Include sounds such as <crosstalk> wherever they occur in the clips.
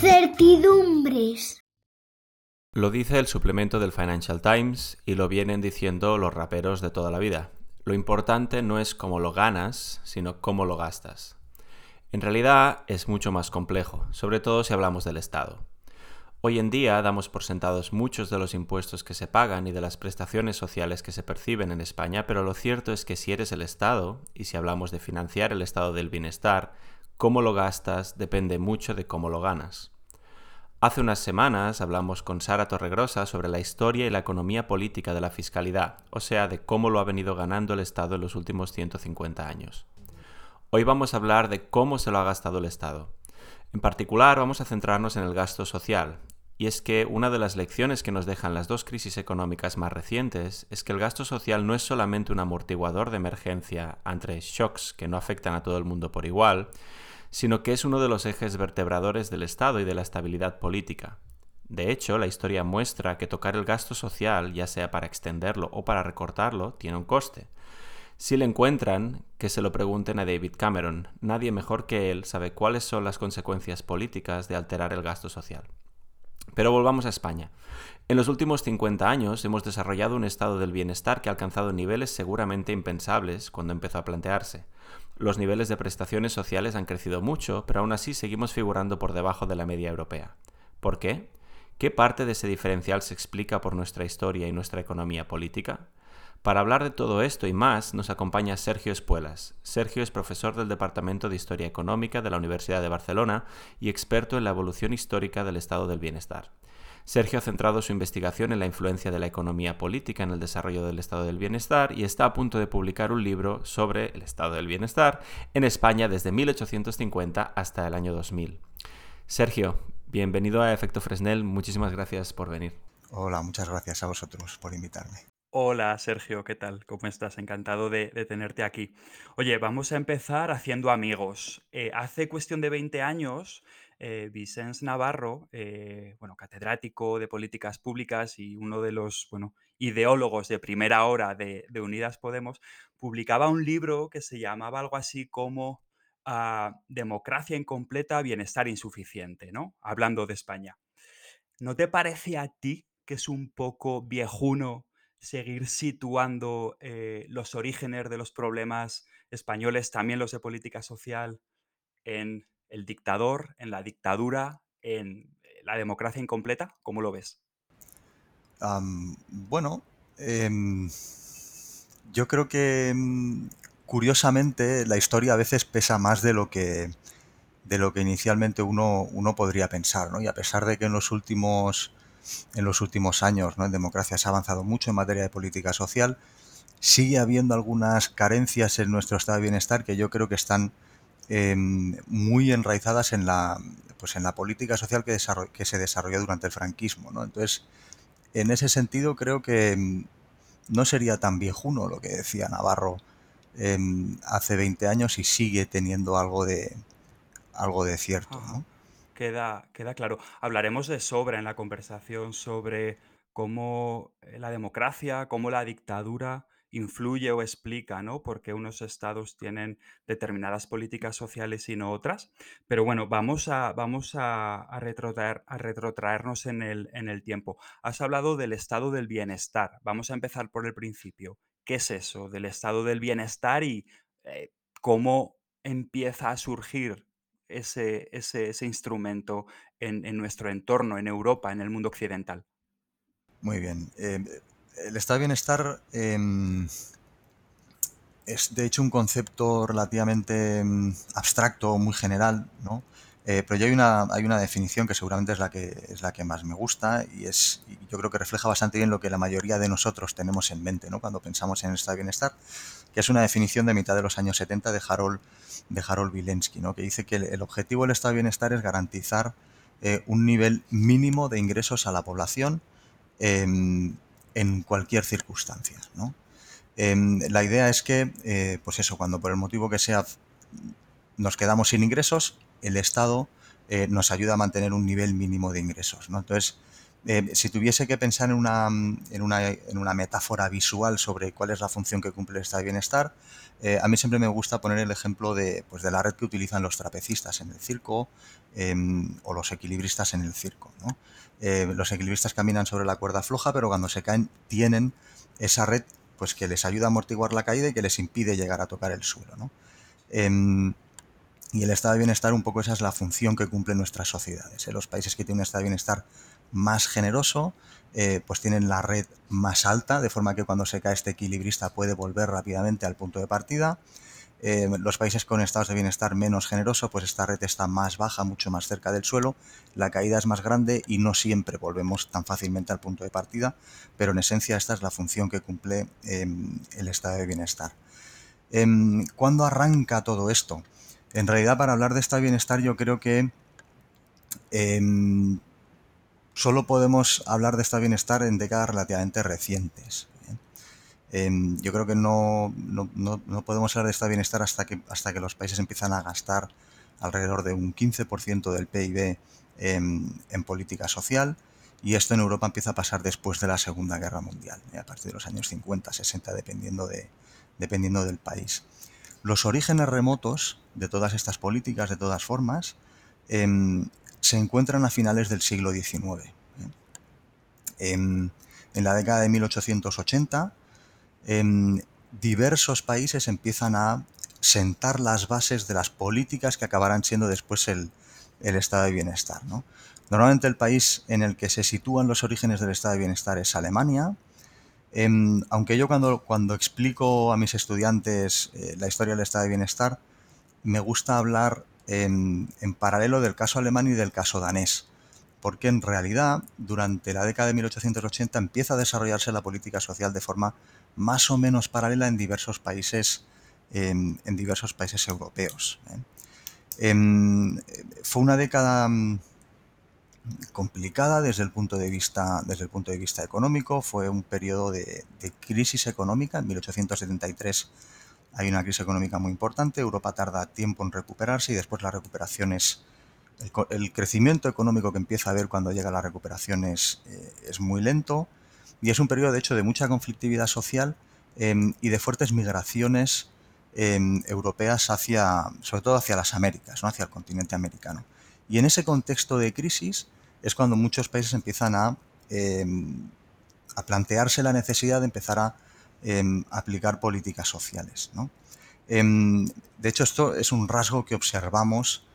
Incertidumbres. Lo dice el suplemento del Financial Times y lo vienen diciendo los raperos de toda la vida. Lo importante no es cómo lo ganas, sino cómo lo gastas. En realidad es mucho más complejo, sobre todo si hablamos del Estado. Hoy en día damos por sentados muchos de los impuestos que se pagan y de las prestaciones sociales que se perciben en España, pero lo cierto es que si eres el Estado, y si hablamos de financiar el estado del bienestar, cómo lo gastas depende mucho de cómo lo ganas. Hace unas semanas hablamos con Sara Torregrosa sobre la historia y la economía política de la fiscalidad, o sea, de cómo lo ha venido ganando el Estado en los últimos 150 años. Hoy vamos a hablar de cómo se lo ha gastado el Estado. En particular vamos a centrarnos en el gasto social, y es que una de las lecciones que nos dejan las dos crisis económicas más recientes es que el gasto social no es solamente un amortiguador de emergencia ante shocks que no afectan a todo el mundo por igual, sino que es uno de los ejes vertebradores del Estado y de la estabilidad política. De hecho, la historia muestra que tocar el gasto social, ya sea para extenderlo o para recortarlo, tiene un coste. Si le encuentran, que se lo pregunten a David Cameron. Nadie mejor que él sabe cuáles son las consecuencias políticas de alterar el gasto social. Pero volvamos a España. En los últimos 50 años hemos desarrollado un estado del bienestar que ha alcanzado niveles seguramente impensables cuando empezó a plantearse. Los niveles de prestaciones sociales han crecido mucho, pero aún así seguimos figurando por debajo de la media europea. ¿Por qué? ¿Qué parte de ese diferencial se explica por nuestra historia y nuestra economía política? Para hablar de todo esto y más nos acompaña Sergio Espuelas. Sergio es profesor del Departamento de Historia Económica de la Universidad de Barcelona y experto en la evolución histórica del estado del bienestar. Sergio ha centrado su investigación en la influencia de la economía política en el desarrollo del estado del bienestar y está a punto de publicar un libro sobre el estado del bienestar en España desde 1850 hasta el año 2000. Sergio, bienvenido a Efecto Fresnel, muchísimas gracias por venir. Hola, muchas gracias a vosotros por invitarme. Hola Sergio, ¿qué tal? ¿Cómo estás? Encantado de, tenerte aquí. Oye, vamos a empezar haciendo amigos. Eh, hace cuestión de 20 años, eh, Navarro, eh, bueno, catedrático de políticas públicas y uno de los bueno, ideólogos de primera hora de, Unidas Podemos, publicaba un libro que se llamaba algo así como ah, Democracia incompleta, bienestar insuficiente, ¿no? Hablando de España. ¿No te parece a ti que es un poco viejuno seguir situando eh, los orígenes de los problemas españoles, también los de política social, en el dictador, en la dictadura, en eh, la democracia incompleta? ¿Cómo lo ves? bueno, em, yo creo que mm, curiosamente la historia a veces pesa más de lo que de lo que inicialmente uno, uno podría pensar, ¿no? Y a pesar de que en los últimos en los últimos años ¿no? en democracia se ha avanzado mucho en materia de política social, sigue habiendo algunas carencias en nuestro estado de bienestar que yo creo que están em, muy enraizadas en la, pues en la política social que, que se desarrolló durante el franquismo. ¿no? Entonces, en ese sentido creo que em, no sería tan viejuno lo que decía Navarro em, hace 20 años y sigue teniendo algo de, algo de cierto. ¿no? Queda, queda claro. Hablaremos de sobra en la conversación sobre cómo eh, la democracia, cómo la dictadura influye o explica, ¿no? Porque unos estados tienen determinadas políticas sociales y no otras. Pero bueno, vamos a, vamos a, retrotraer, a retrotraernos en el, en el tiempo. Has hablado del estado del bienestar. Vamos a empezar por el principio. ¿Qué es eso del estado del bienestar y eh, cómo empieza a surgir ese, ese, instrumento en, nuestro entorno, en Europa, en el mundo occidental? Muy bien. Em, el estado de bienestar em, es de hecho un concepto relativamente em, abstracto, muy general, ¿no? Eh, pero ya hay una, hay una definición que seguramente es la que, es la que más me gusta y es, yo creo que refleja bastante bien lo que la mayoría de nosotros tenemos en mente ¿no? cuando pensamos en el estado de bienestar, que es una definición de mitad de los años 70 de Harold, de Harold ¿no? que dice que el, objetivo del estado de bienestar es garantizar eh, un nivel mínimo de ingresos a la población em, en cualquier circunstancia. ¿no? Em, la idea es que, eh, pues eso, cuando por el motivo que sea nos quedamos sin ingresos, el Estado eh, nos ayuda a mantener un nivel mínimo de ingresos. ¿no? Entonces, Eh, si tuviese que pensar en una, en, una, en una, metáfora visual sobre cuál es la función que cumple el estado de bienestar, eh, a mí siempre me gusta poner el ejemplo de, pues, de la red que utilizan los trapecistas en el circo em, o los equilibristas en el circo. ¿no? Eh, los equilibristas caminan sobre la cuerda floja, pero cuando se caen tienen esa red pues, que les ayuda a amortiguar la caída y que les impide llegar a tocar el suelo. Em, y el estado de bienestar, un poco esa es la función que cumplen nuestras sociedades. En los países que tienen un estado de bienestar más generoso, eh, pues tienen la red más alta, de forma que cuando se cae este equilibrista puede volver rápidamente al punto de partida. Eh, los países con estados de bienestar menos generoso, pues esta red está más baja, mucho más cerca del suelo, la caída es más grande y no siempre volvemos tan fácilmente al punto de partida, pero en esencia esta es la función que cumple em, el estado de bienestar. Em, ¿Cuándo arranca todo esto? En realidad, para hablar de estado de bienestar, yo creo que em, solo podemos hablar de estado de bienestar en décadas relativamente recientes. Em, yo creo que no, podemos hablar de estado bienestar hasta que, hasta que los países empiezan a gastar alrededor de un 15% del PIB en, política social y esto en Europa empieza a pasar después de la Segunda Guerra Mundial, a partir de los años 50, 60, dependiendo, de, dependiendo del país. Los orígenes remotos de todas estas políticas, de todas formas, em, se encuentran a finales del siglo XIX. ¿eh? En, la década de 1880, em, diversos países empiezan a sentar las bases de las políticas que acabarán siendo después el, estado de bienestar. Normalmente el país en el que se sitúan los orígenes del estado de bienestar es Alemania, Em, aunque yo cuando, cuando explico a mis estudiantes eh, la historia del estado de bienestar, me gusta hablar en, paralelo del caso alemán y del caso danés, porque en realidad durante la década de 1880 empieza a desarrollarse la política social de forma más o menos paralela en diversos países, en diversos países europeos. ¿eh? Em, fue una década mm, complicada desde el punto de vista, desde el punto de vista económico. Fue un periodo de, crisis económica. En 1873 hay una crisis económica muy importante. Europa tarda tiempo en recuperarse y después la recuperación es... El, crecimiento económico que empieza a haber cuando llega la recuperación es, eh, es muy lento y es un periodo de hecho de mucha conflictividad social em, y de fuertes migraciones em, europeas hacia, sobre todo hacia las Américas, ¿no? hacia el continente americano. Y en ese contexto de crisis, es cuando muchos países empiezan a, em, a plantearse la necesidad de empezar a aplicar políticas sociales. Em, de hecho, esto es un rasgo que observamos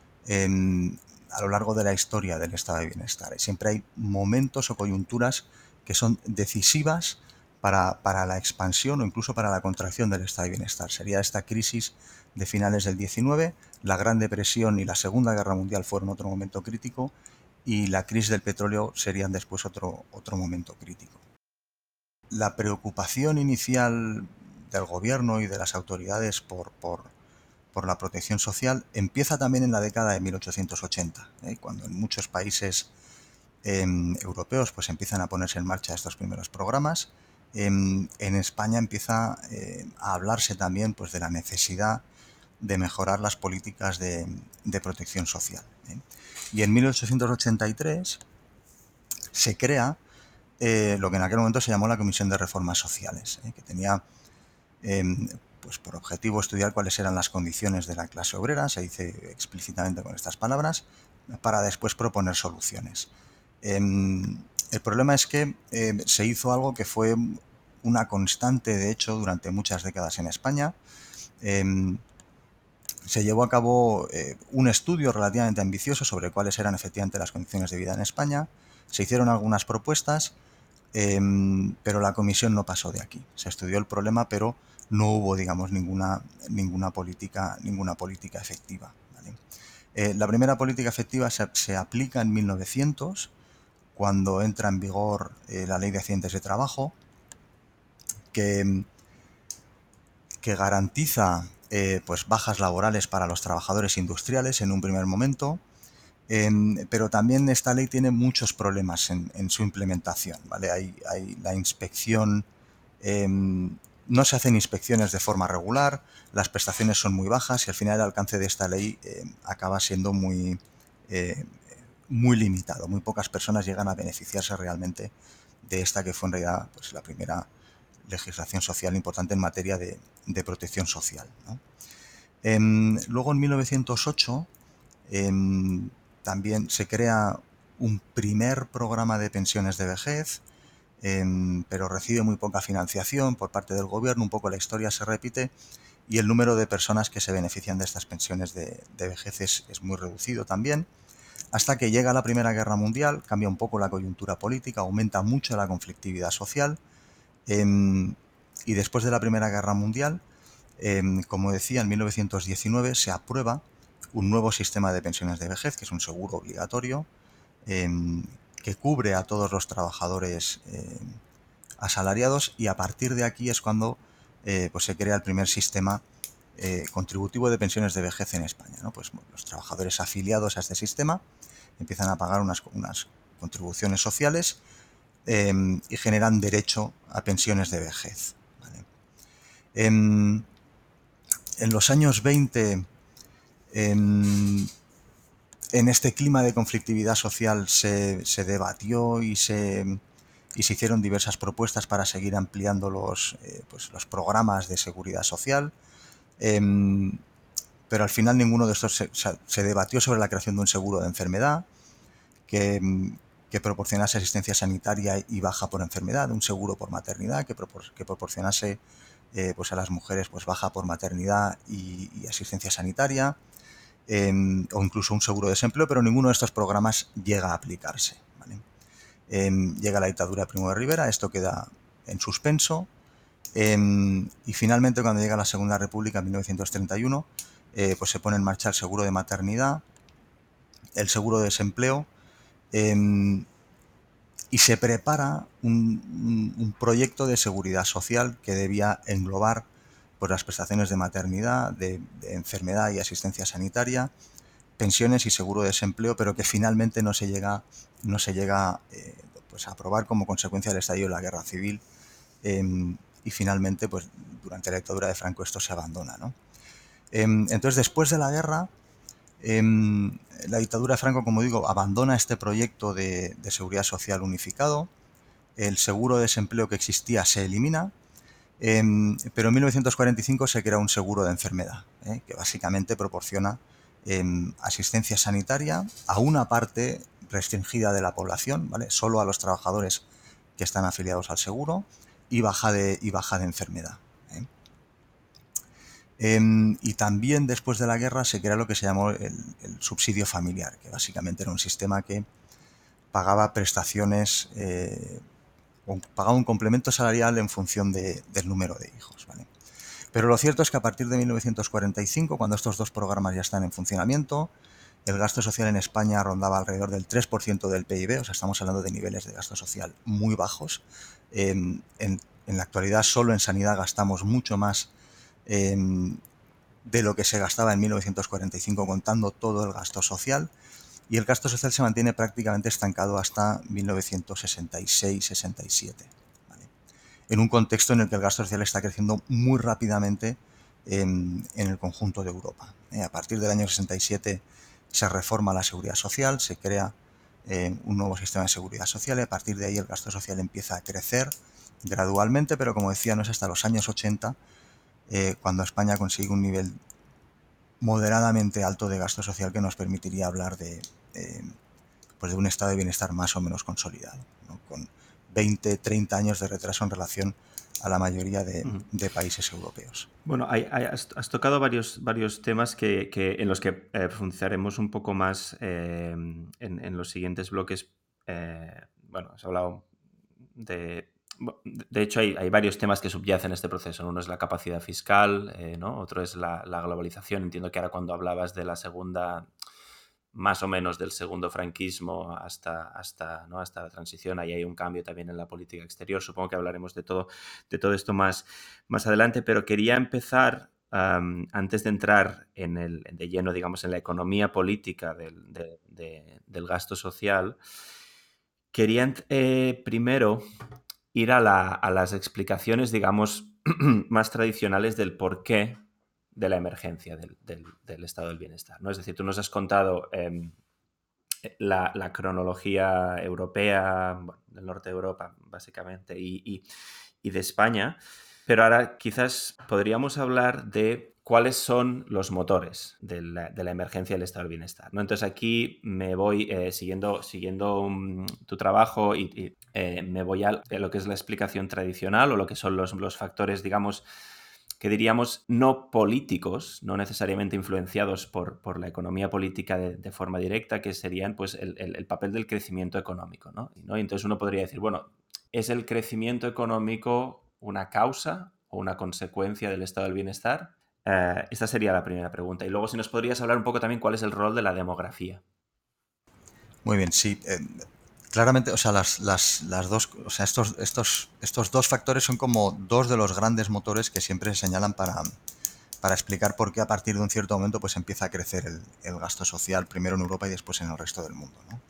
a lo largo de la historia del estado de bienestar. Siempre hay momentos o coyunturas que son decisivas para, para, la expansión o incluso para la contracción del estado de bienestar. Sería esta crisis de finales del 19, la Gran Depresión y la Segunda Guerra Mundial fueron otro momento crítico y la crisis del petróleo serían después otro, otro momento crítico. La preocupación inicial del gobierno y de las autoridades por, por, la protección social empieza también en la década de 1880, ¿eh? cuando en muchos países em, europeos pues empiezan a ponerse en marcha estos primeros programas. Em, en España empieza eh, a hablarse también pues, de la necesidad de mejorar las políticas de, protección social. ¿eh? Y en 1883 se crea eh, lo que en aquel momento se llamó la Comisión de Reformas Sociales, que tenía em, pues por objetivo estudiar cuáles eran las condiciones de la clase obrera, se dice explícitamente con estas palabras, para después proponer soluciones. Em, el problema es que em, se hizo algo que fue una constante, de hecho, durante muchas décadas en España se llevó a cabo eh, un estudio relativamente ambicioso sobre cuáles eran efectivamente las condiciones de vida en España. Se hicieron algunas propuestas, em, pero la comisión no pasó de aquí. Se estudió el problema, pero no hubo, digamos, ninguna, ninguna, política, ninguna política efectiva. Eh, la primera política efectiva se, aplica en 1900, cuando entra en vigor eh, la Ley de Accidentes de Trabajo, que, que garantiza eh, pues bajas laborales para los trabajadores industriales en un primer momento, em, pero también esta ley tiene muchos problemas en, su implementación. ¿vale? Hay, la inspección, em, no se hacen inspecciones de forma regular, las prestaciones son muy bajas y al final el alcance de esta ley em, acaba siendo muy, muy limitado. Muy pocas personas llegan a beneficiarse realmente de esta que fue en realidad pues, la primera legislación social importante en materia de, protección social. Em, luego en 1908 em, también se crea un primer programa de pensiones de vejez, em, pero recibe muy poca financiación por parte del gobierno, un poco la historia se repite y el número de personas que se benefician de estas pensiones de, vejez es, muy reducido también, hasta que llega la Primera Guerra Mundial, cambia un poco la coyuntura política, aumenta mucho la conflictividad social, em, y después de la Primera Guerra Mundial, em, como decía, en 1919 se aprueba un nuevo sistema de pensiones de vejez, que es un seguro obligatorio, em, que cubre a todos los trabajadores asalariados, y a partir de aquí es cuando eh, pues se crea el primer sistema eh, contributivo de pensiones de vejez en España. Pues los trabajadores afiliados a este sistema empiezan a pagar unas, contribuciones sociales em, y generan derecho a pensiones de vejez. Em, en, los años 20, em, en este clima de conflictividad social se, debatió y se hicieron diversas propuestas para seguir ampliando los, eh, pues, los programas de seguridad social. Em, pero al final ninguno de estos se, debatió sobre la creación de un seguro de enfermedad que, em, que, proporcionase asistencia sanitaria y baja por enfermedad, un seguro por maternidad que, que proporcionase eh, pues a las mujeres pues baja por maternidad y, asistencia sanitaria, em, o incluso un seguro de desempleo, pero ninguno de estos programas llega a aplicarse. Llega la dictadura de Primo de Rivera, esto queda en suspenso. Em, y finalmente, cuando llega la Segunda República en 1931, eh, pues se pone en marcha el seguro de maternidad, el seguro de desempleo, em, y se prepara un, proyecto de seguridad social que debía englobar pues, las prestaciones de maternidad, de enfermedad y asistencia sanitaria, pensiones y seguro de desempleo, pero que finalmente no se llega, no se llega eh, pues a aprobar como consecuencia del estallido de la guerra civil. Em, y finalmente pues durante la dictadura de Franco esto se abandona. Em, entonces después de la guerra em, la dictadura de Franco, como digo, abandona este proyecto de, seguridad social unificado, el seguro de desempleo que existía se elimina, pero en 1945 se crea un seguro de enfermedad, ¿eh? que básicamente proporciona asistencia sanitaria a una parte restringida de la población, ¿vale? Solo a los trabajadores que están afiliados al seguro y baja de, y baja de enfermedad. ¿eh? Em, y también después de la guerra se crea lo que se llamó el, subsidio familiar, que básicamente era un sistema que pagaba prestaciones, eh, pagaba un complemento salarial en función del número de hijos. ¿vale? Pero lo cierto es que a partir de 1945, cuando estos dos programas ya están en funcionamiento, el gasto social en España rondaba alrededor del 3% del PIB, o sea, estamos hablando de niveles de gasto social muy bajos. Em, en, la actualidad solo en sanidad gastamos mucho más em, de lo que se gastaba en 1945 contando todo el gasto social y el gasto social se mantiene prácticamente estancado hasta 1966-67 en un contexto en el que el gasto social está creciendo muy rápidamente en, el conjunto de Europa. Eh, a partir del año 67 se reforma la seguridad social, se crea eh, un nuevo sistema de seguridad social y a partir de ahí el gasto social empieza a crecer gradualmente, pero como decía, no es hasta los años 80 eh, cuando España consigue un nivel moderadamente alto de gasto social que nos permitiría hablar de, pues de un estado de bienestar más o menos consolidado, con 20, 30 años de retraso en relación la mayoría de, países europeos. Bueno, has, tocado varios, varios temas que, en los que eh, profundizaremos un poco más eh, en, los siguientes bloques. Eh, bueno, has hablado de... De hecho, hay, varios temas que subyacen este proceso. Uno es la capacidad fiscal, ¿no? otro es la, la, globalización. Entiendo que ahora cuando hablabas de la segunda más o menos del segundo franquismo hasta, hasta, ¿no? hasta la transición. Ahí hay un cambio también en la política exterior. Supongo que hablaremos de todo, de todo esto más, más adelante, pero quería empezar, antes de entrar en el, de lleno, digamos, en la economía política del, del gasto social, quería eh, primero ir a, la, a las explicaciones, digamos, <clears throat> más tradicionales del por qué de la emergencia del, estado del bienestar. ¿no? Es decir, tú nos has contado em, la, cronología europea, del norte de Europa, básicamente, y, de España. Pero ahora quizás podríamos hablar de cuáles son los motores de la, emergencia del estado del bienestar. ¿no? Entonces aquí me voy eh, siguiendo, siguiendo mm, tu trabajo y, eh, me voy a, lo que es la explicación tradicional o lo que son los, los factores, digamos, que diríamos no políticos, no necesariamente influenciados por, por la economía política de, forma directa, que serían pues, el, papel del crecimiento económico. ¿no? Y entonces uno podría decir, bueno, ¿es el crecimiento económico una causa o una consecuencia del estado del bienestar? Eh, esta sería la primera pregunta. Y luego si nos podrías hablar un poco también cuál es el rol de la demografía. Muy bien, sí. Eh, claramente, o sea, dos, estos, dos factores son como dos de los grandes motores que siempre se señalan para, explicar por qué a partir de un cierto momento pues empieza a crecer el, el gasto social, primero en Europa y después en el resto del mundo. ¿no?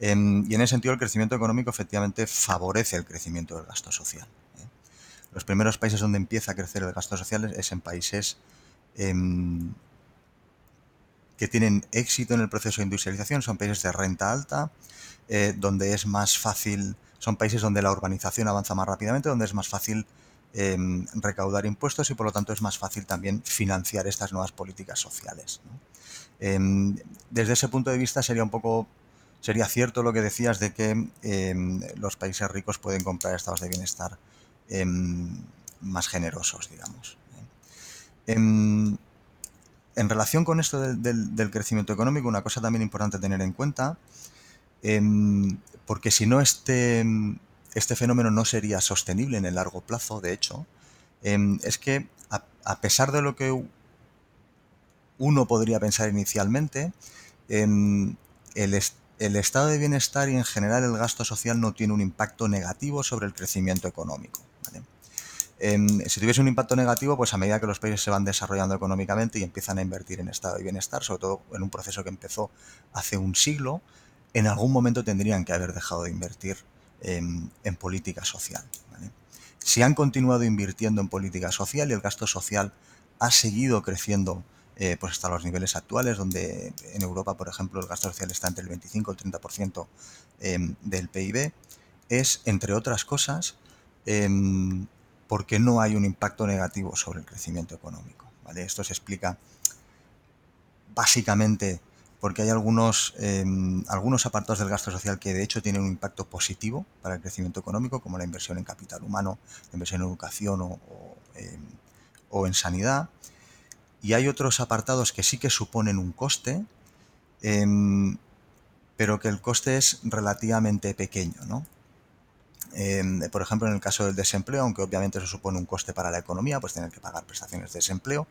Em, y en ese sentido el crecimiento económico efectivamente favorece el crecimiento del gasto social. ¿eh? Los primeros países donde empieza a crecer el gasto social es en países em, que tienen éxito en el proceso de industrialización, son países de renta alta, eh, donde es más fácil, son países donde la urbanización avanza más rápidamente, donde es más fácil em, recaudar impuestos y por lo tanto es más fácil también financiar estas nuevas políticas sociales. Em, desde ese punto de vista sería un poco, sería cierto lo que decías de que em, los países ricos pueden comprar estados de bienestar más generosos, digamos. En relación con esto del, crecimiento económico, una cosa también importante tener en cuenta Em, porque si no, este, este fenómeno no sería sostenible en el largo plazo, de hecho, em, es que a, pesar de lo que uno podría pensar inicialmente, em, el estado de bienestar y en general el gasto social no tiene un impacto negativo sobre el crecimiento económico. Si tuviese un impacto negativo, pues a medida que los países se van desarrollando económicamente y empiezan a invertir en estado de bienestar, sobre todo en un proceso que empezó hace un siglo, en algún momento tendrían que haber dejado de invertir en, política social. Si han continuado invirtiendo en política social y el gasto social ha seguido creciendo eh, pues hasta los niveles actuales, donde en Europa, por ejemplo, el gasto social está entre el 25 y el 30% em, del PIB, es, entre otras cosas, em, porque no hay un impacto negativo sobre el crecimiento económico. Esto se explica básicamente porque hay algunos, em, algunos apartados del gasto social que de hecho tienen un impacto positivo para el crecimiento económico, como la inversión en capital humano, la inversión en educación o, em, en sanidad. Y hay otros apartados que sí que suponen un coste, em, pero que el coste es relativamente pequeño. ¿no? Por ejemplo, en el caso del desempleo, aunque obviamente eso supone un coste para la economía, pues tener que pagar prestaciones de desempleo,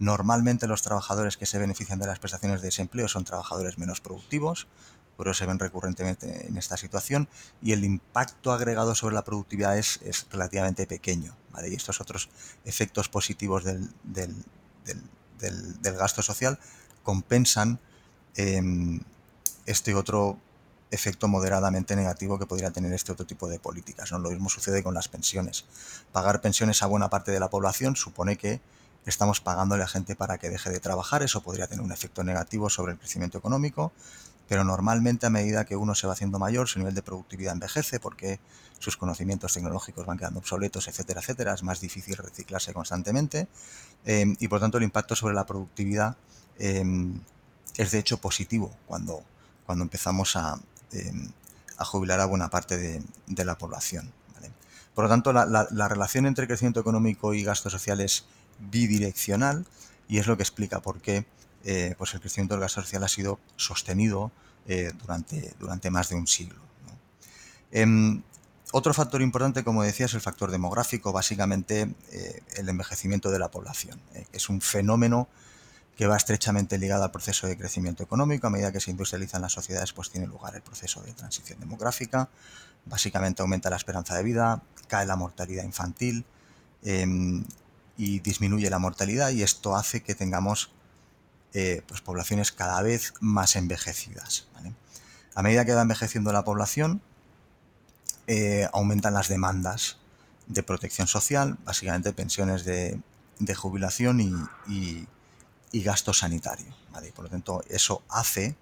Normalmente los trabajadores que se benefician de las prestaciones de desempleo son trabajadores menos productivos, pero se ven recurrentemente en esta situación y el impacto agregado sobre la productividad es, relativamente pequeño. Y estos otros efectos positivos del, gasto social compensan em, este otro efecto moderadamente negativo que podría tener este otro tipo de políticas. Lo mismo sucede con las pensiones. Pagar pensiones a buena parte de la población supone que estamos pagándole a gente para que deje de trabajar, eso podría tener un efecto negativo sobre el crecimiento económico, pero normalmente a medida que uno se va haciendo mayor, su nivel de productividad envejece porque sus conocimientos tecnológicos van quedando obsoletos, etcétera, etcétera, es más difícil reciclarse constantemente eh, y por tanto el impacto sobre la productividad eh, es de hecho positivo cuando, cuando empezamos a, eh, jubilar a buena parte de, la población. Por lo tanto, la, la relación entre crecimiento económico y gastos sociales bidireccional y es lo que explica por qué eh, pues el crecimiento del gasto social ha sido sostenido eh, durante, durante más de un siglo. Em, otro factor importante, como decía, es el factor demográfico, básicamente el envejecimiento de la población. es un fenómeno que va estrechamente ligado al proceso de crecimiento económico. A medida que se industrializan las sociedades, pues tiene lugar el proceso de transición demográfica. Básicamente aumenta la esperanza de vida, cae la mortalidad infantil, em, y disminuye la mortalidad y esto hace que tengamos eh, pues, poblaciones cada vez más envejecidas. A medida que va envejeciendo la población, eh, aumentan las demandas de protección social, básicamente pensiones de, jubilación y, gasto sanitario. Por lo tanto, eso hace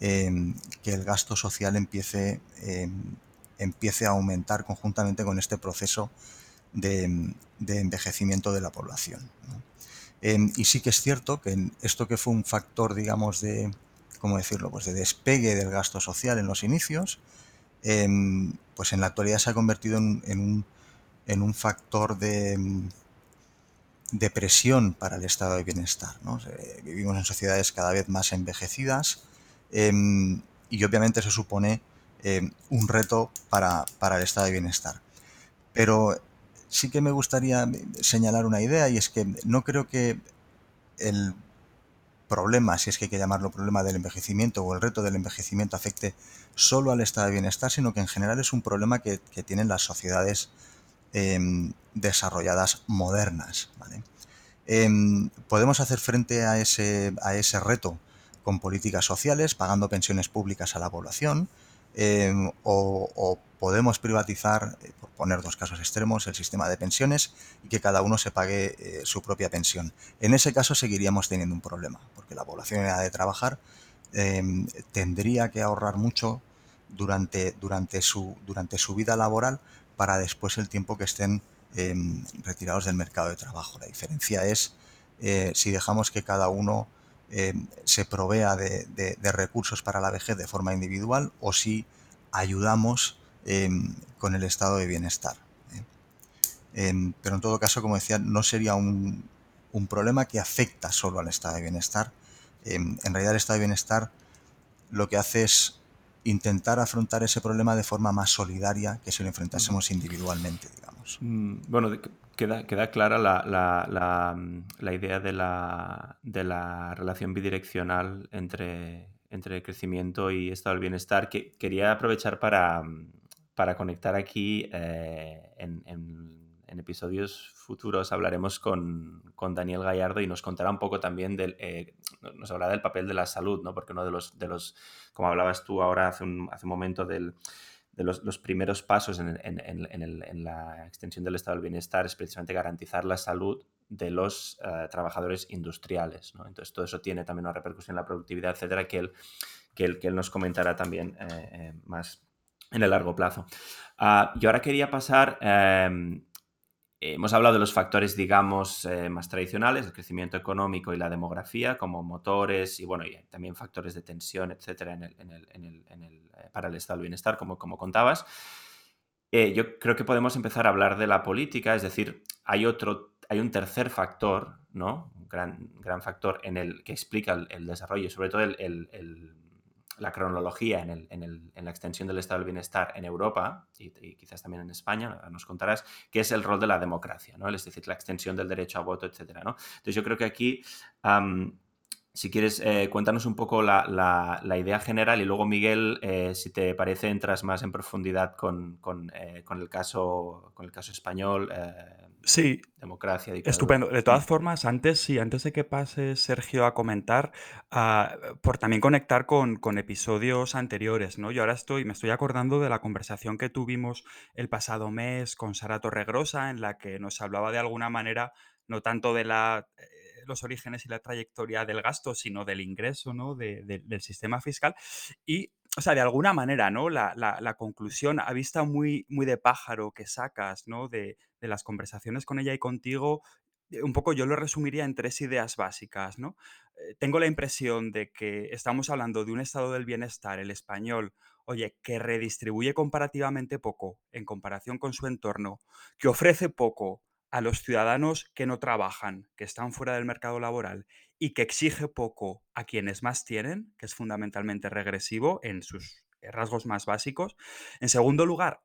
em, que el gasto social empiece, em, empiece a aumentar conjuntamente con este proceso de, envejecimiento de la población. Em, y sí que es cierto que esto que fue un factor, digamos, de, ¿cómo decirlo? Pues de despegue del gasto social en los inicios, pues en la actualidad se ha convertido en, un, factor de, presión para el estado de bienestar. Vivimos en sociedades cada vez más envejecidas em, y obviamente eso supone em, un reto para, el estado de bienestar. Pero sí que me gustaría señalar una idea y es que no creo que el problema, si es que hay que llamarlo problema del envejecimiento o el reto del envejecimiento afecte solo al estado de bienestar, sino que en general es un problema que, tienen las sociedades em, desarrolladas modernas. Em, podemos hacer frente a ese, a ese reto con políticas sociales, pagando pensiones públicas a la población, em, o, podemos privatizar, eh, por poner dos casos extremos, el sistema de pensiones y que cada uno se pague eh, su propia pensión. En ese caso seguiríamos teniendo un problema, porque la población en de trabajar tendría que ahorrar mucho durante, durante, su, durante su vida laboral para después el tiempo que estén em, retirados del mercado de trabajo. La diferencia es eh, si dejamos que cada uno em, se provea de, recursos para la vejez de forma individual o si ayudamos con el estado de bienestar. ¿eh? pero en todo caso, como decía, no sería un, un problema que afecta solo al estado de bienestar, Em, en realidad el estado de bienestar lo que hace es intentar afrontar ese problema de forma más solidaria que si lo enfrentásemos individualmente, digamos. Mm, bueno, queda, queda clara la, idea de la, de la, relación bidireccional entre, entre crecimiento y estado del bienestar, que quería aprovechar para, para conectar aquí eh, en en episodios futuros hablaremos con, Daniel Gallardo y nos contará un poco también del, eh, nos hablará del papel de la salud, ¿no? Porque uno de los, de los como hablabas tú ahora hace un, hace un momento del, de los, primeros pasos en, en, la extensión del estado del bienestar es precisamente garantizar la salud de los eh, trabajadores industriales. ¿no? Entonces, todo eso tiene también una repercusión en la productividad, etcétera, que él, que él, que él nos comentará también eh, más en el largo plazo. Uh, yo ahora quería pasar em, hemos hablado de los factores, digamos, eh, más tradicionales, el crecimiento económico y la demografía como motores y, bueno, y también factores de tensión, etcétera, para el estado del bienestar, como, como contabas. Eh, yo creo que podemos empezar a hablar de la política, es decir, hay otro, hay un tercer factor, ¿no? Un gran, gran factor en el que explica el, desarrollo sobre todo el la cronología en, la extensión del estado del bienestar en Europa y, quizás también en España, nos contarás, que es el rol de la democracia, ¿no? es decir, la extensión del derecho a voto, etc. ¿no? Entonces yo creo que aquí, si quieres, eh, cuéntanos un poco la, idea general y luego, Miguel, eh, si te parece, entras más en profundidad con, eh, el, caso, con el caso español Sí, democracia. estupendo. De todas formas, antes sí, antes de que pase Sergio a comentar, ah, por también conectar con, con episodios anteriores, ¿no? Yo ahora estoy, me estoy acordando de la conversación que tuvimos el pasado mes con Sara Torregrosa, en la que nos hablaba de alguna manera, no tanto de la, los orígenes y la trayectoria del gasto, sino del ingreso, ¿no? del sistema fiscal. Y o sea, de alguna manera, ¿no? La, la, conclusión a vista muy, muy de pájaro que sacas, ¿no? De, de, las conversaciones con ella y contigo, eh, un poco yo lo resumiría en tres ideas básicas, ¿no? Eh, tengo la impresión de que estamos hablando de un estado del bienestar, el español, oye, que redistribuye comparativamente poco en comparación con su entorno, que ofrece poco a los ciudadanos que no trabajan, que están fuera del mercado laboral y que exige poco a quienes más tienen, que es fundamentalmente regresivo en sus rasgos más básicos. En segundo lugar,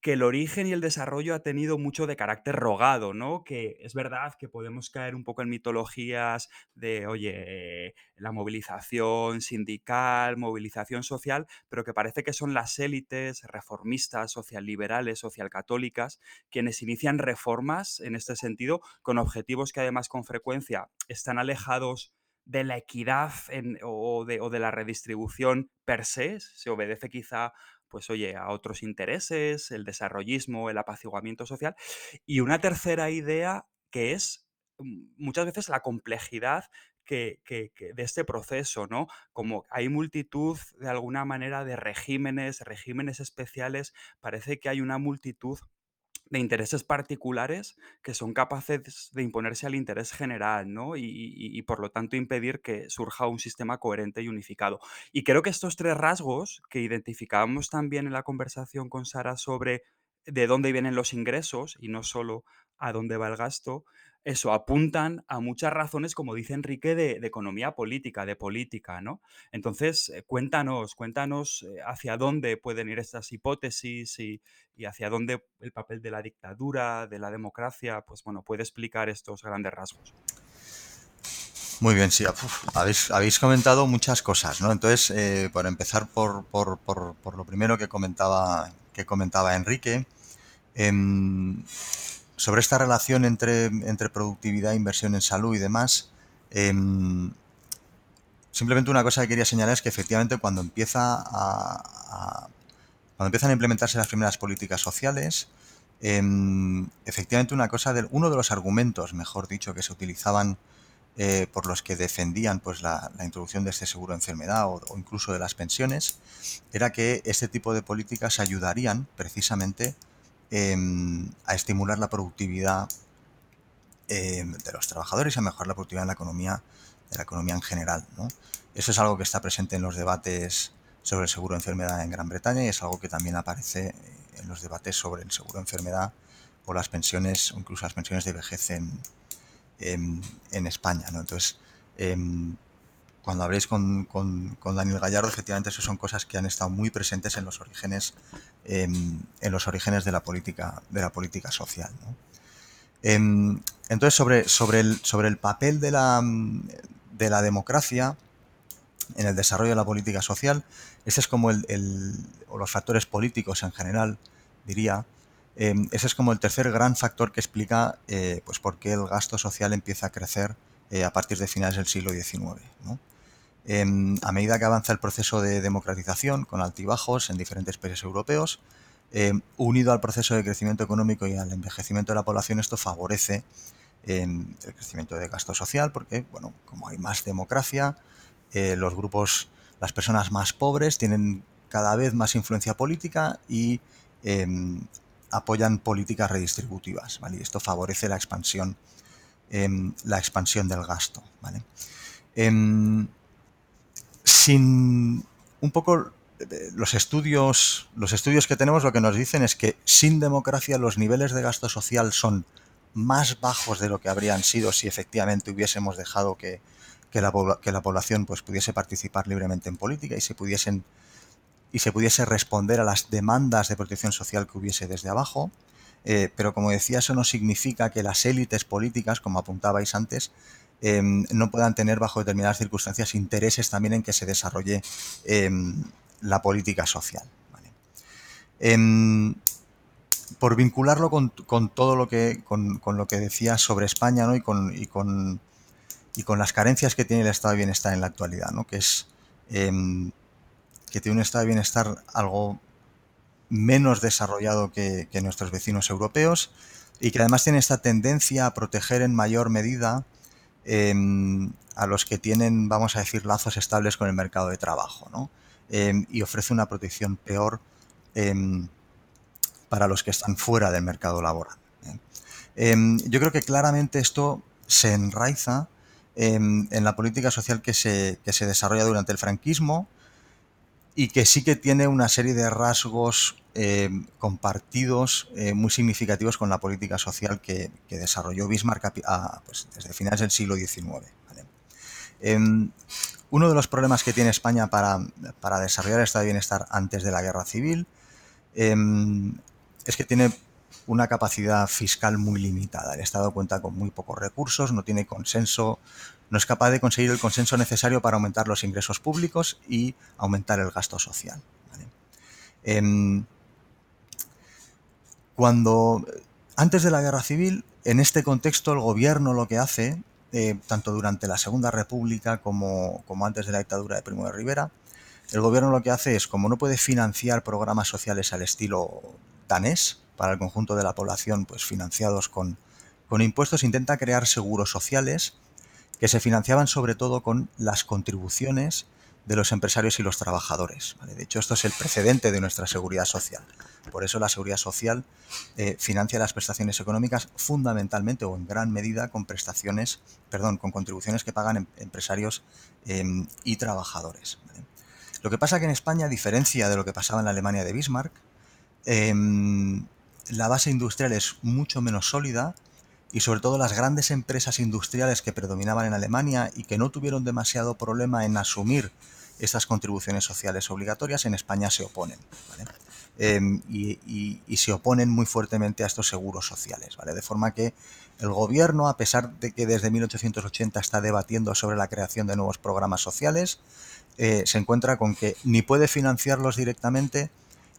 que el origen y el desarrollo ha tenido mucho de carácter rogado, ¿no? Que es verdad que podemos caer un poco en mitologías de, oye, la movilización sindical, movilización social, pero que parece que son las élites reformistas, socialliberales, socialcatólicas, quienes inician reformas en este sentido con objetivos que además con frecuencia están alejados de la equidad o, de, o de la redistribución per se, se obedece quizá pues oye, a otros intereses, el desarrollismo, el apaciguamiento social. Y una tercera idea que es mm, muchas veces la complejidad que, de este proceso, ¿no? Como hay multitud, de alguna manera, de regímenes, regímenes especiales, parece que hay una multitud de intereses particulares que son capaces de imponerse al interés general, ¿no? Y, por lo tanto impedir que surja un sistema coherente y unificado. Y creo que estos tres rasgos que identificábamos también en la conversación con Sara sobre de dónde vienen los ingresos y no solo a dónde va el gasto, eso, apuntan a muchas razones, como dice Enrique, de, economía política, de política, ¿no? Entonces, eh, cuéntanos, cuéntanos eh, hacia dónde pueden ir estas hipótesis y, hacia dónde el papel de la dictadura, de la democracia, pues bueno, puede explicar estos grandes rasgos. Muy bien, sí, habéis, comentado muchas cosas, ¿no? Entonces, eh, por empezar por, lo primero que comentaba, que comentaba Enrique, em, sobre esta relación entre, entre productividad, inversión en salud y demás, em, simplemente una cosa que quería señalar es que efectivamente cuando empieza a, cuando empiezan a implementarse las primeras políticas sociales, em, efectivamente una cosa del, uno de los argumentos, mejor dicho, que se utilizaban eh, por los que defendían pues la, introducción de este seguro de enfermedad o, incluso de las pensiones, era que este tipo de políticas ayudarían precisamente Em, a estimular la productividad em, de los trabajadores y a mejorar la productividad en la economía, de la economía en general. Eso es algo que está presente en los debates sobre el seguro de enfermedad en Gran Bretaña y es algo que también aparece en los debates sobre el seguro de enfermedad o las pensiones, o incluso las pensiones de vejez en, en, España. Entonces, em, cuando habléis con, con, Daniel Gallardo, efectivamente, eso son cosas que han estado muy presentes en los orígenes, en los orígenes de la política, de la política social. Em, entonces, sobre, sobre, el, sobre el papel de la, de la democracia en el desarrollo de la política social, ese es como el, o los factores políticos en general, diría, em, ese es como el tercer gran factor que explica eh, pues por qué el gasto social empieza a crecer eh, a partir de finales del siglo XIX. Em, a medida que avanza el proceso de democratización, con altibajos en diferentes países europeos, em, unido al proceso de crecimiento económico y al envejecimiento de la población, esto favorece em, el crecimiento de gasto social, porque, bueno, como hay más democracia, eh, los grupos, las personas más pobres tienen cada vez más influencia política y apoyan políticas redistributivas, Y esto favorece la expansión, la expansión del gasto, ¿vale? Sin un poco eh, los estudios, los estudios que tenemos lo que nos dicen es que sin democracia los niveles de gasto social son más bajos de lo que habrían sido si efectivamente hubiésemos dejado que, la, población pues, pudiese participar libremente en política y se pudiesen y se pudiese responder a las demandas de protección social que hubiese desde abajo. Eh, pero como decía, eso no significa que las élites políticas, como apuntabais antes, Em, no puedan tener bajo determinadas circunstancias intereses también en que se desarrolle em, la política social. Em, por vincularlo con, todo lo que, con, lo que decía sobre España y, con, y, con, y con las carencias que tiene el estado de bienestar en la actualidad, ¿no? que es que tiene un estado de bienestar algo menos desarrollado que, nuestros vecinos europeos y que además tiene esta tendencia a proteger en mayor medida Em, a los que tienen, vamos a decir, lazos estables con el mercado de trabajo, ¿no? Em, y ofrece una protección peor em, para los que están fuera del mercado laboral. ¿eh? yo creo que claramente esto se enraiza en la política social que se, que se desarrolla durante el franquismo y que sí que tiene una serie de rasgos eh, compartidos eh, muy significativos con la política social que, desarrolló Bismarck pues, desde finales del siglo XIX. Em, uno de los problemas que tiene España para, desarrollar el estado de bienestar antes de la guerra civil em, es que tiene una capacidad fiscal muy limitada. El Estado cuenta con muy pocos recursos, no tiene consenso, no es capaz de conseguir el consenso necesario para aumentar los ingresos públicos y aumentar el gasto social. Em, cuando, antes de la guerra civil, en este contexto el gobierno lo que hace, eh, tanto durante la Segunda República como, antes de la dictadura de Primo de Rivera, el gobierno lo que hace es, como no puede financiar programas sociales al estilo danés, para el conjunto de la población, pues financiados con, impuestos, intenta crear seguros sociales que se financiaban sobre todo con las contribuciones de los empresarios y los trabajadores. De hecho, esto es el precedente de nuestra seguridad social. Por eso la seguridad social eh, financia las prestaciones económicas fundamentalmente o en gran medida con prestaciones, perdón, con contribuciones que pagan em, empresarios em, y trabajadores. Lo que pasa que en España, a diferencia de lo que pasaba en la Alemania de Bismarck, em, la base industrial es mucho menos sólida y sobre todo las grandes empresas industriales que predominaban en Alemania y que no tuvieron demasiado problema en asumir estas contribuciones sociales obligatorias en España se oponen. Em, y, se oponen muy fuertemente a estos seguros sociales. ¿vale? De forma que el gobierno, a pesar de que desde 1880 está debatiendo sobre la creación de nuevos programas sociales, eh, se encuentra con que ni puede financiarlos directamente,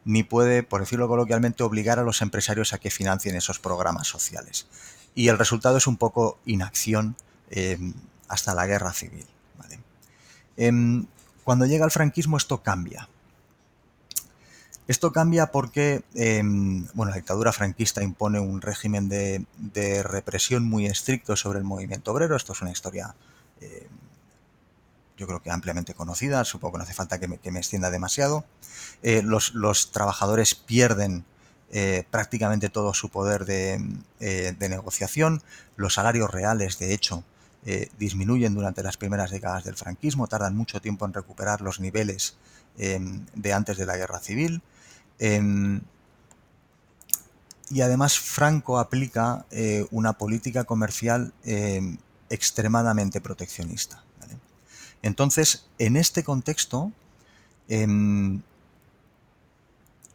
ni puede, por decirlo coloquialmente, obligar a los empresarios a que financien esos programas sociales. Y el resultado es un poco inacción em, hasta la guerra civil. Em, cuando llega el franquismo esto cambia. Esto cambia porque em, bueno, la dictadura franquista impone un régimen de, represión muy estricto sobre el movimiento obrero. Esto es una historia, em, yo creo que ampliamente conocida, supongo que no hace falta que me, extienda demasiado. Eh, los, trabajadores pierden eh, prácticamente todo su poder de, eh, de, negociación. Los salarios reales, de hecho, eh, disminuyen durante las primeras décadas del franquismo, tardan mucho tiempo en recuperar los niveles em, de antes de la guerra civil. Em, y además Franco aplica eh, una política comercial em, extremadamente proteccionista. Entonces, en este contexto,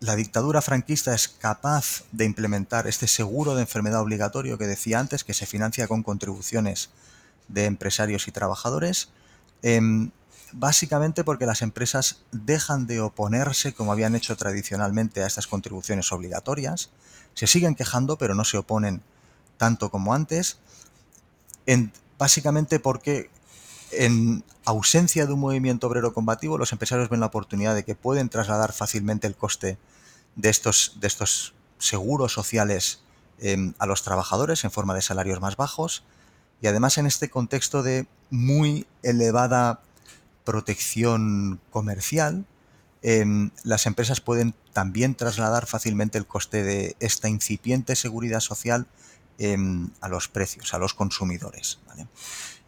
la dictadura franquista es capaz de implementar este seguro de enfermedad obligatorio que decía antes, que se financia con contribuciones de empresarios y trabajadores, em, básicamente porque las empresas dejan de oponerse, como habían hecho tradicionalmente, a estas contribuciones obligatorias, se siguen quejando, pero no se oponen tanto como antes, básicamente porque en ausencia de un movimiento obrero combativo, los empresarios ven la oportunidad de que pueden trasladar fácilmente el coste de estos, de estos seguros sociales em, a los trabajadores en forma de salarios más bajos y además en este contexto de muy elevada protección comercial, em, las empresas pueden también trasladar fácilmente el coste de esta incipiente seguridad social em, a los precios, a los consumidores.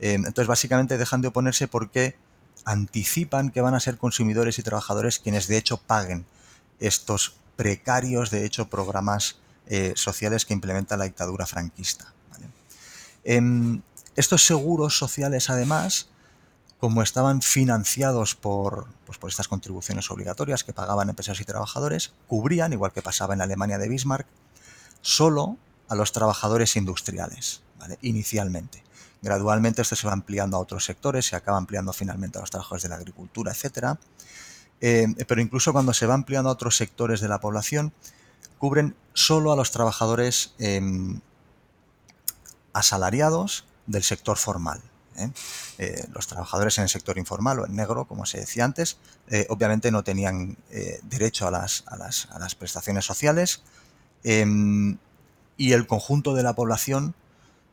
Em, entonces, básicamente dejan de oponerse porque anticipan que van a ser consumidores y trabajadores quienes de hecho paguen estos precarios, de hecho, programas eh, sociales que implementa la dictadura franquista. Em, estos seguros sociales, además, como estaban financiados por, pues, por estas contribuciones obligatorias que pagaban empresas y trabajadores, cubrían, igual que pasaba en la Alemania de Bismarck, solo a los trabajadores industriales, inicialmente. Gradualmente esto se va ampliando a otros sectores, se acaba ampliando finalmente a los trabajadores de la agricultura, etc. Eh, pero incluso cuando se va ampliando a otros sectores de la población, cubren solo a los trabajadores em, asalariados del sector formal. ¿eh? Eh, los trabajadores en el sector informal o en negro, como se decía antes, eh, obviamente no tenían derecho a las, a, las, prestaciones sociales em, y el conjunto de la población,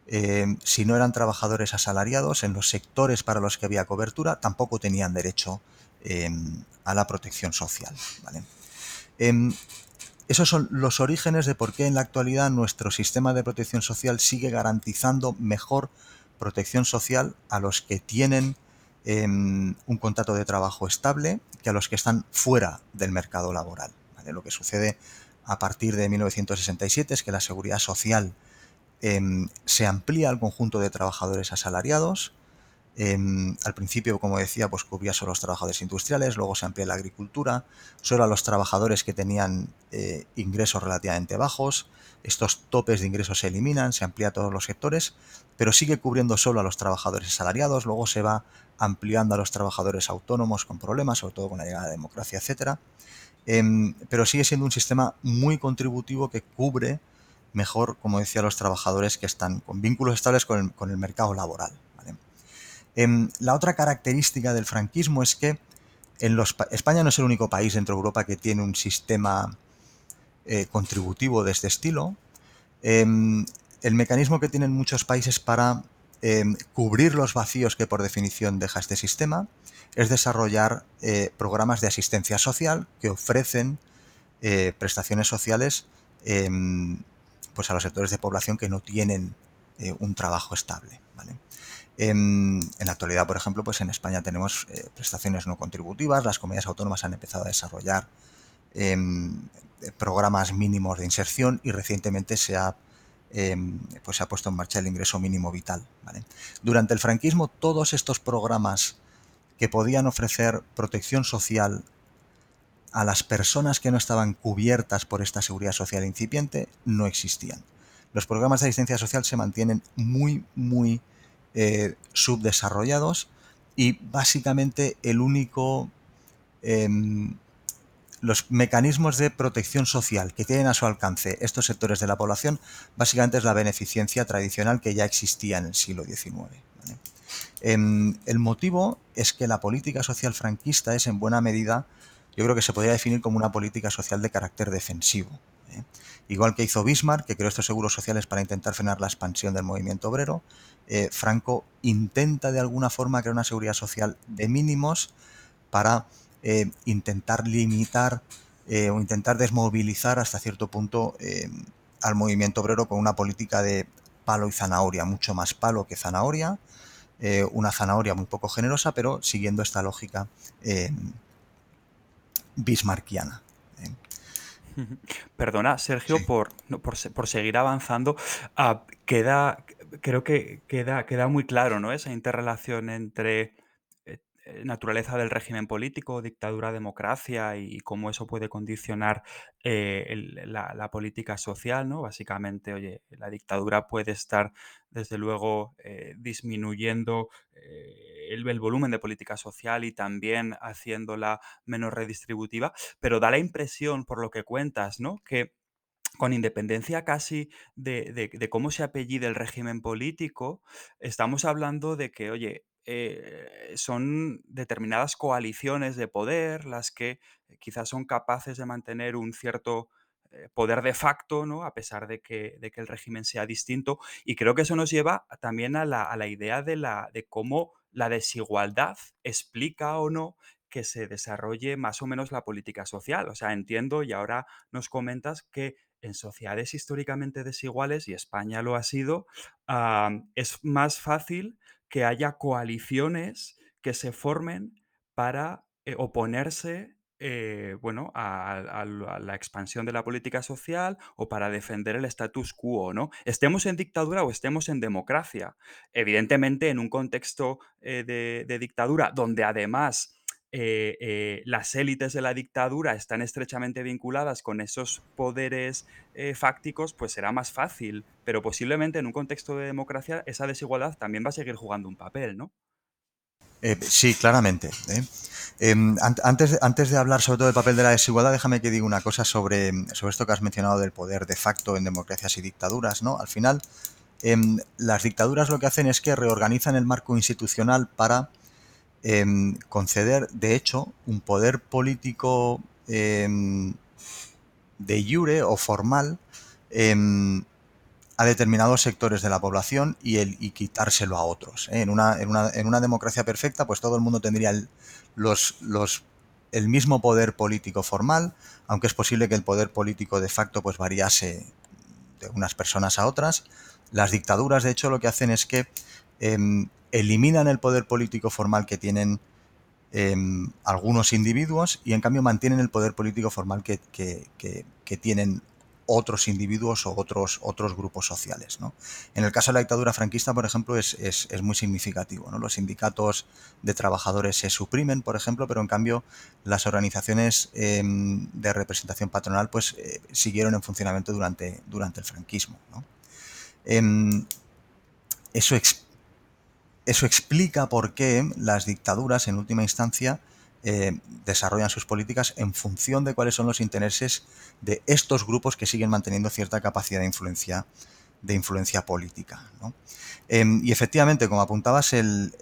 em, si no eran trabajadores asalariados en los sectores para los que había cobertura, tampoco tenían derecho em, a la protección social. ¿vale? Esos son los orígenes de por qué en la actualidad nuestro sistema de protección social sigue garantizando mejor protección social a los que tienen em, un contrato de trabajo estable que a los que están fuera del mercado laboral. Lo que sucede a partir de 1967 es que la seguridad social em, se amplía al conjunto de trabajadores asalariados Em, al principio, como decía, pues cubría solo a los trabajadores industriales, luego se amplía la agricultura, solo a los trabajadores que tenían eh, ingresos relativamente bajos, estos topes de ingresos se eliminan, se amplía a todos los sectores, pero sigue cubriendo solo a los trabajadores asalariados, luego se va ampliando a los trabajadores autónomos con problemas, sobre todo con la llegada de la democracia, etc. Em, pero sigue siendo un sistema muy contributivo que cubre mejor, como decía, a los trabajadores que están con vínculos estables con el mercado laboral. Em, la otra característica del franquismo es que España no es el único país dentro de Europa que tiene un sistema eh, contributivo de este estilo. Em, el mecanismo que tienen muchos países para em, cubrir los vacíos que por definición deja este sistema es desarrollar eh, programas de asistencia social que ofrecen eh, prestaciones sociales pues a los sectores de población que no tienen un trabajo estable. En, la actualidad, por ejemplo, pues en España tenemos prestaciones no contributivas, las comunidades autónomas han empezado a desarrollar em, programas mínimos de inserción y recientemente se ha, em, pues se ha puesto en marcha el ingreso mínimo vital. Durante el franquismo, todos estos programas que podían ofrecer protección social a las personas que no estaban cubiertas por esta seguridad social incipiente no existían. Los programas de asistencia social se mantienen muy, muy eh, subdesarrollados y básicamente el único... Em, los mecanismos de protección social que tienen a su alcance estos sectores de la población básicamente es la beneficencia tradicional que ya existía en el siglo XIX. Em, el motivo es que la política social franquista es en buena medida, yo creo que se podría definir como una política social de carácter defensivo. ¿eh? Igual que hizo Bismarck, que creó estos seguros sociales para intentar frenar la expansión del movimiento obrero, eh, Franco intenta de alguna forma crear una seguridad social de mínimos para eh, intentar limitar o intentar desmovilizar hasta cierto punto al movimiento obrero con una política de palo y zanahoria, mucho más palo que zanahoria, eh, una zanahoria muy poco generosa, pero siguiendo esta lógica eh, bismarckiana. ¿eh? <laughs> Perdona, Sergio, por, por, seguir avanzando. Ah, queda, creo que queda, queda muy claro ¿no? esa interrelación entre naturaleza del régimen político, dictadura, democracia y, cómo eso puede condicionar eh, la, política social, ¿no? Básicamente, oye, la dictadura puede estar, desde luego, eh, disminuyendo el, volumen de política social y también haciéndola menos redistributiva, pero da la impresión, por lo que cuentas, ¿no? Que con independencia casi de, cómo se apellide el régimen político, estamos hablando de que, oye, eh, son determinadas coaliciones de poder las que eh, quizás son capaces de mantener un cierto eh, poder de facto, ¿no? A pesar de que, de que, el régimen sea distinto. Y creo que eso nos lleva también a la, a la idea de, la, de cómo la desigualdad explica o no que se desarrolle más o menos la política social. O sea, entiendo y ahora nos comentas que en sociedades históricamente desiguales, y España lo ha sido, es más fácil que haya coaliciones que se formen para eh, oponerse eh, bueno, a, la expansión de la política social o para defender el status quo, ¿no? Estemos en dictadura o estemos en democracia. Evidentemente, en un contexto eh, de, dictadura donde además eh, eh, las élites de la dictadura están estrechamente vinculadas con esos poderes eh, fácticos, pues será más fácil. Pero posiblemente en un contexto de democracia esa desigualdad también va a seguir jugando un papel, ¿no? sí, claramente. Em, antes, antes de hablar sobre todo del papel de la desigualdad, déjame que diga una cosa sobre, sobre esto que has mencionado del poder de facto en democracias y dictaduras. ¿no? Al final, em, las dictaduras lo que hacen es que reorganizan el marco institucional para Em, conceder, de hecho, un poder político em, de jure o formal em, a determinados sectores de la población y, el, y quitárselo a otros. ¿eh? En, una, en, una, en, una, democracia perfecta, pues todo el mundo tendría el, los, los, el mismo poder político formal, aunque es posible que el poder político de facto pues variase de unas personas a otras. Las dictaduras, de hecho, lo que hacen es que eliminan el poder político formal que tienen em, algunos individuos y en cambio mantienen el poder político formal que, tienen otros individuos o otros, otros grupos sociales. En el caso de la dictadura franquista, por ejemplo, es, muy significativo. Los sindicatos de trabajadores se suprimen, por ejemplo, pero en cambio las organizaciones em, de representación patronal pues, eh, siguieron en funcionamiento durante, durante el franquismo. Em, eso explica eso explica por qué las dictaduras, en última instancia, eh, desarrollan sus políticas en función de cuáles son los intereses de estos grupos que siguen manteniendo cierta capacidad de influencia, de influencia política. Em, y efectivamente, como apuntabas, el,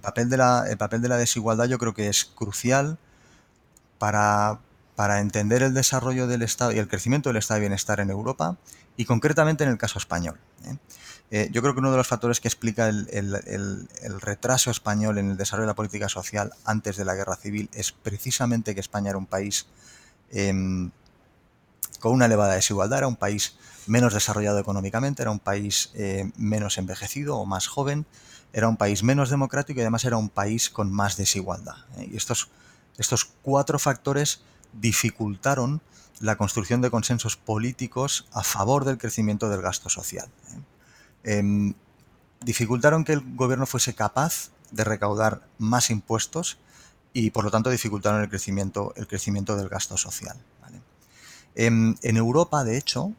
papel de la, el papel de la desigualdad yo creo que es crucial para para entender el desarrollo del Estado y el crecimiento del Estado de Bienestar en Europa y concretamente en el caso español. ¿eh? Eh, yo creo que uno de los factores que explica el, retraso español en el desarrollo de la política social antes de la guerra civil es precisamente que España era un país em, con una elevada desigualdad, era un país menos desarrollado económicamente, era un país eh, menos envejecido o más joven, era un país menos democrático y además era un país con más desigualdad. Y estos, estos cuatro factores dificultaron la construcción de consensos políticos a favor del crecimiento del gasto social. ¿eh? Em, dificultaron que el gobierno fuese capaz de recaudar más impuestos y por lo tanto dificultaron el crecimiento, el crecimiento del gasto social. Em, en, Europa, de hecho,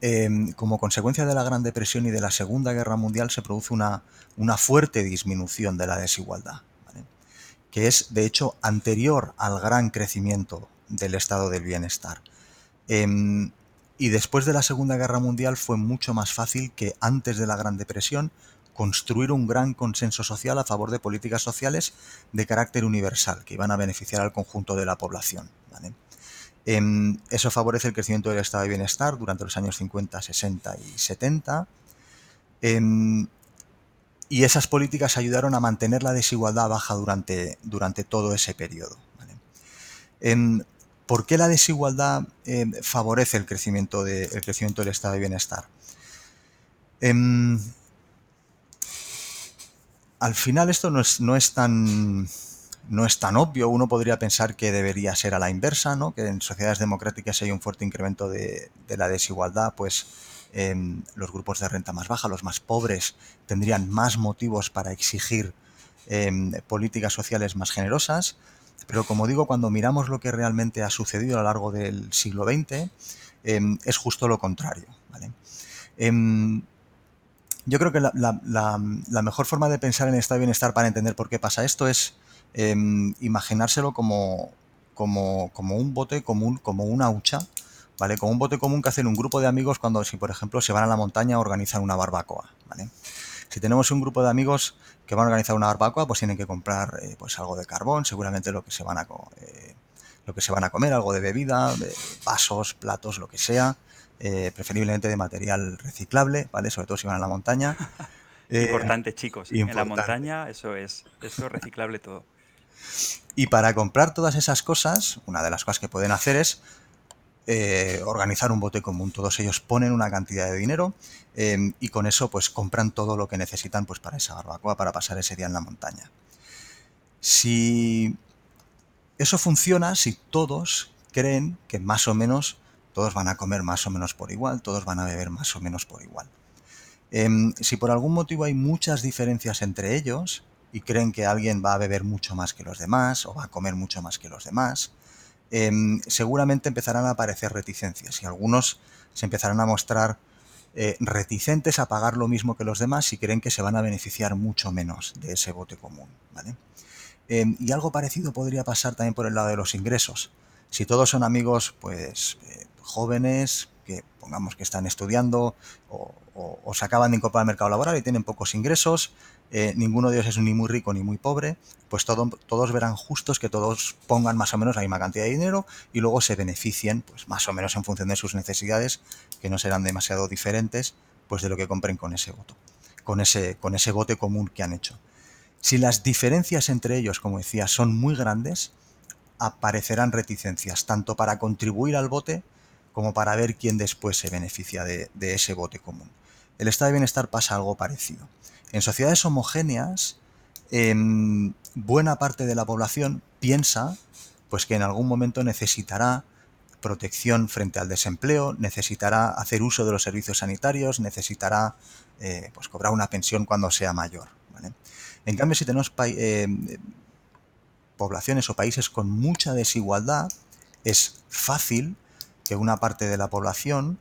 em, como consecuencia de la Gran Depresión y de la Segunda Guerra Mundial, se produce una, una fuerte disminución de la desigualdad, que es de hecho anterior al gran crecimiento del estado del bienestar. Em, y después de la Segunda Guerra Mundial fue mucho más fácil que antes de la Gran Depresión construir un gran consenso social a favor de políticas sociales de carácter universal que iban a beneficiar al conjunto de la población. Em, eso favorece el crecimiento del estado de bienestar durante los años 50, 60 y 70. Em, y esas políticas ayudaron a mantener la desigualdad baja durante, durante todo ese periodo. ¿Por qué la desigualdad eh, favorece el crecimiento, de, crecimiento del estado de bienestar? Em, al final esto no es, no es, tan, no es tan obvio. Uno podría pensar que debería ser a la inversa, ¿no? que en sociedades democráticas hay un fuerte incremento de, la desigualdad, pues em, los grupos de renta más baja, los más pobres, tendrían más motivos para exigir em, políticas sociales más generosas. Pero como digo, cuando miramos lo que realmente ha sucedido a lo largo del siglo XX, em, es justo lo contrario. Em, yo creo que la, mejor forma de pensar en estado de bienestar para entender por qué pasa esto es imaginárselo como, como, como, un bote común, como una hucha, ¿vale? Como un bote común que hacen un grupo de amigos cuando, si por ejemplo se van a la montaña a organizar una barbacoa, ¿vale? Si tenemos un grupo de amigos que van a organizar una barbacoa, pues tienen que comprar eh, pues algo de carbón, seguramente lo que se van a eh, lo que se van a comer, algo de bebida, vasos, platos, lo que sea, eh, preferiblemente de material reciclable, ¿vale? Sobre todo si van a la montaña. <laughs> importante, chicos. En la montaña eso es, eso es reciclable todo. Y para comprar todas esas cosas, una de las cosas que pueden hacer es eh, organizar un bote común. Todos ellos ponen una cantidad de dinero em, y con eso pues compran todo lo que necesitan pues para esa barbacoa, para pasar ese día en la montaña. Si eso funciona, si todos creen que más o menos todos van a comer más o menos por igual, todos van a beber más o menos por igual. Em, si por algún motivo hay muchas diferencias entre ellos y creen que alguien va a beber mucho más que los demás o va a comer mucho más que los demás, Em, seguramente empezarán a aparecer reticencias y algunos se empezarán a mostrar eh, reticentes a pagar lo mismo que los demás y creen que se van a beneficiar mucho menos de ese bote común. Em, y algo parecido podría pasar también por el lado de los ingresos. Si todos son amigos, pues eh, jóvenes, que pongamos que están estudiando o, o, se acaban de incorporar al mercado laboral y tienen pocos ingresos, eh, ninguno de ellos es ni muy rico ni muy pobre, pues todos verán justos que todos pongan más o menos la misma cantidad de dinero y luego se beneficien, pues más o menos en función de sus necesidades, que no serán demasiado diferentes, pues de lo que compren con ese voto, con ese, con ese bote común que han hecho. Si las diferencias entre ellos, como decía, son muy grandes, aparecerán reticencias, tanto para contribuir al bote como para ver quién después se beneficia de, de ese bote común. El estado de bienestar pasa algo parecido. En sociedades homogéneas, em, buena parte de la población piensa pues, que en algún momento necesitará protección frente al desempleo, necesitará hacer uso de los servicios sanitarios, necesitará eh, pues, cobrar una pensión cuando sea mayor. En cambio, si tenemos em, poblaciones o países con mucha desigualdad, es fácil que una parte de la población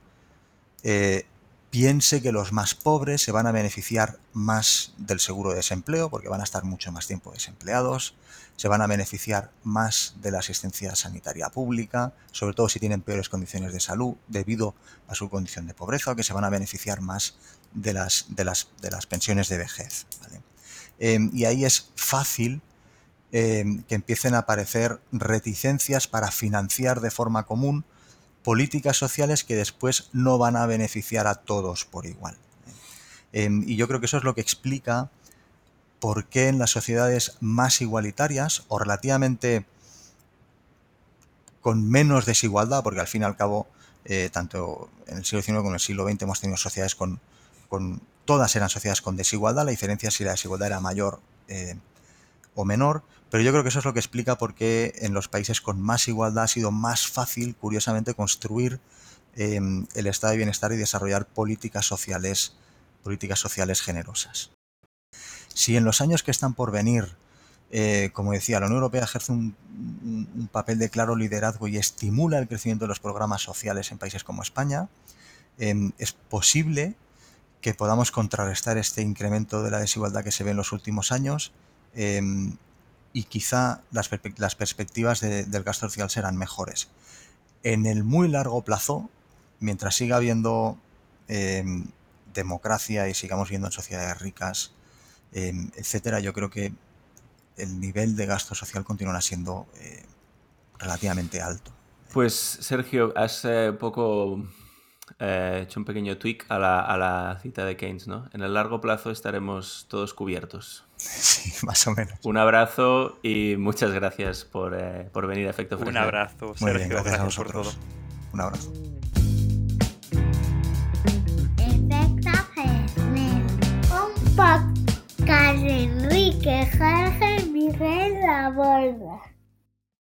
eh, piense que los más pobres se van a beneficiar más del seguro de desempleo porque van a estar mucho más tiempo desempleados, se van a beneficiar más de la asistencia sanitaria pública, sobre todo si tienen peores condiciones de salud debido a su condición de pobreza, o que se van a beneficiar más de las, de las, de las pensiones de vejez. Em, y ahí es fácil eh, que empiecen a aparecer reticencias para financiar de forma común políticas sociales que después no van a beneficiar a todos por igual. Em, y yo creo que eso es lo que explica por qué en las sociedades más igualitarias o relativamente con menos desigualdad, porque al fin y al cabo, eh, tanto en el siglo XIX como en el siglo XX hemos tenido sociedades con, con todas eran sociedades con desigualdad, la diferencia es si la desigualdad era mayor eh, o menor, pero yo creo que eso es lo que explica por qué en los países con más igualdad ha sido más fácil, curiosamente, construir em, el estado de bienestar y desarrollar políticas sociales, políticas sociales generosas. Si en los años que están por venir, eh, como decía, la Unión Europea ejerce un, papel de claro liderazgo y estimula el crecimiento de los programas sociales en países como España, eh, es posible que podamos contrarrestar este incremento de la desigualdad que se ve en los últimos años eh, y quizá las, perspectivas de, del gasto social serán mejores. En el muy largo plazo, mientras siga habiendo eh, democracia y sigamos viendo en sociedades ricas, eh, etcétera, yo creo que el nivel de gasto social continuará siendo eh, relativamente alto. Pues Sergio, hace eh, poco eh, hecho un pequeño tweak a la, a la, cita de Keynes, ¿no? En el largo plazo estaremos todos cubiertos. Sí, <laughs> más o menos. Un abrazo y muchas gracias por, eh, por venir a Efecto Un abrazo, Sergio. Bien, gracias, gracias, a vosotros. por todo. Un abrazo. Efecto Fresnel. Un podcast de Enrique Jorge Miguel La Borda.